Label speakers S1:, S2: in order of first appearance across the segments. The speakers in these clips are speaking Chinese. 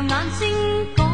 S1: 让眼睛。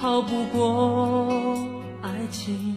S1: 逃不过爱情，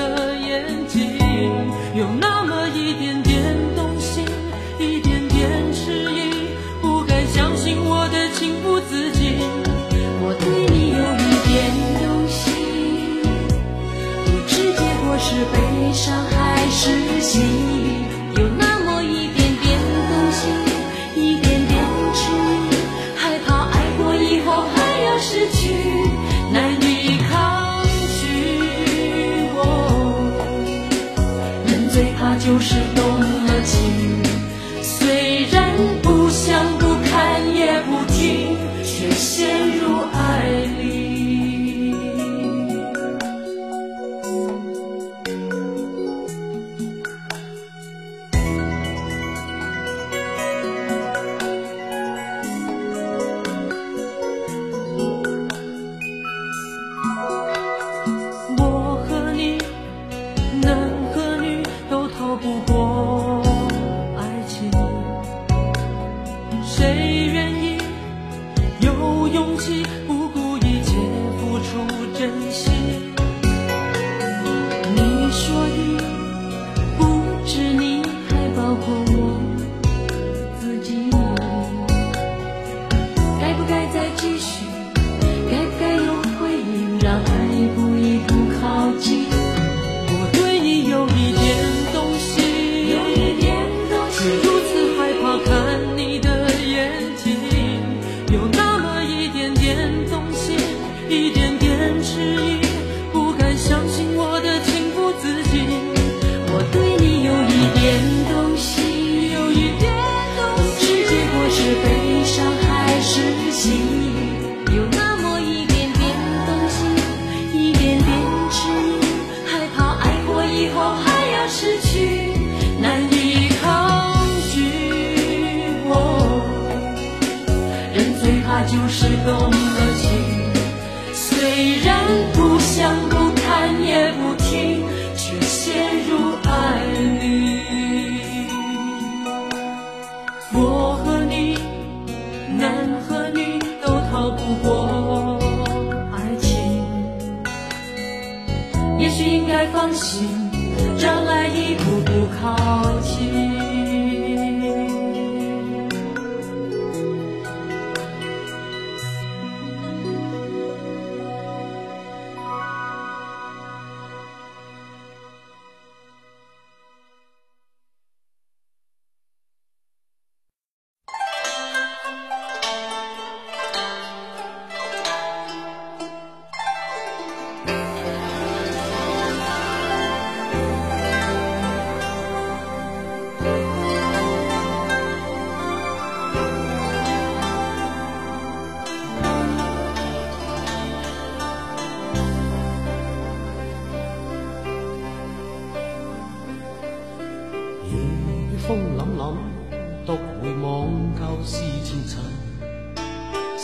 S2: 是悲伤还是喜，有那么一点点动心，一点点迟疑，害怕爱过以后还要失去，难以抗
S3: 拒。人最怕。就是动了情，谁一
S1: 点点迟疑。步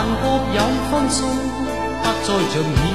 S1: 但各有分数，不再像以往。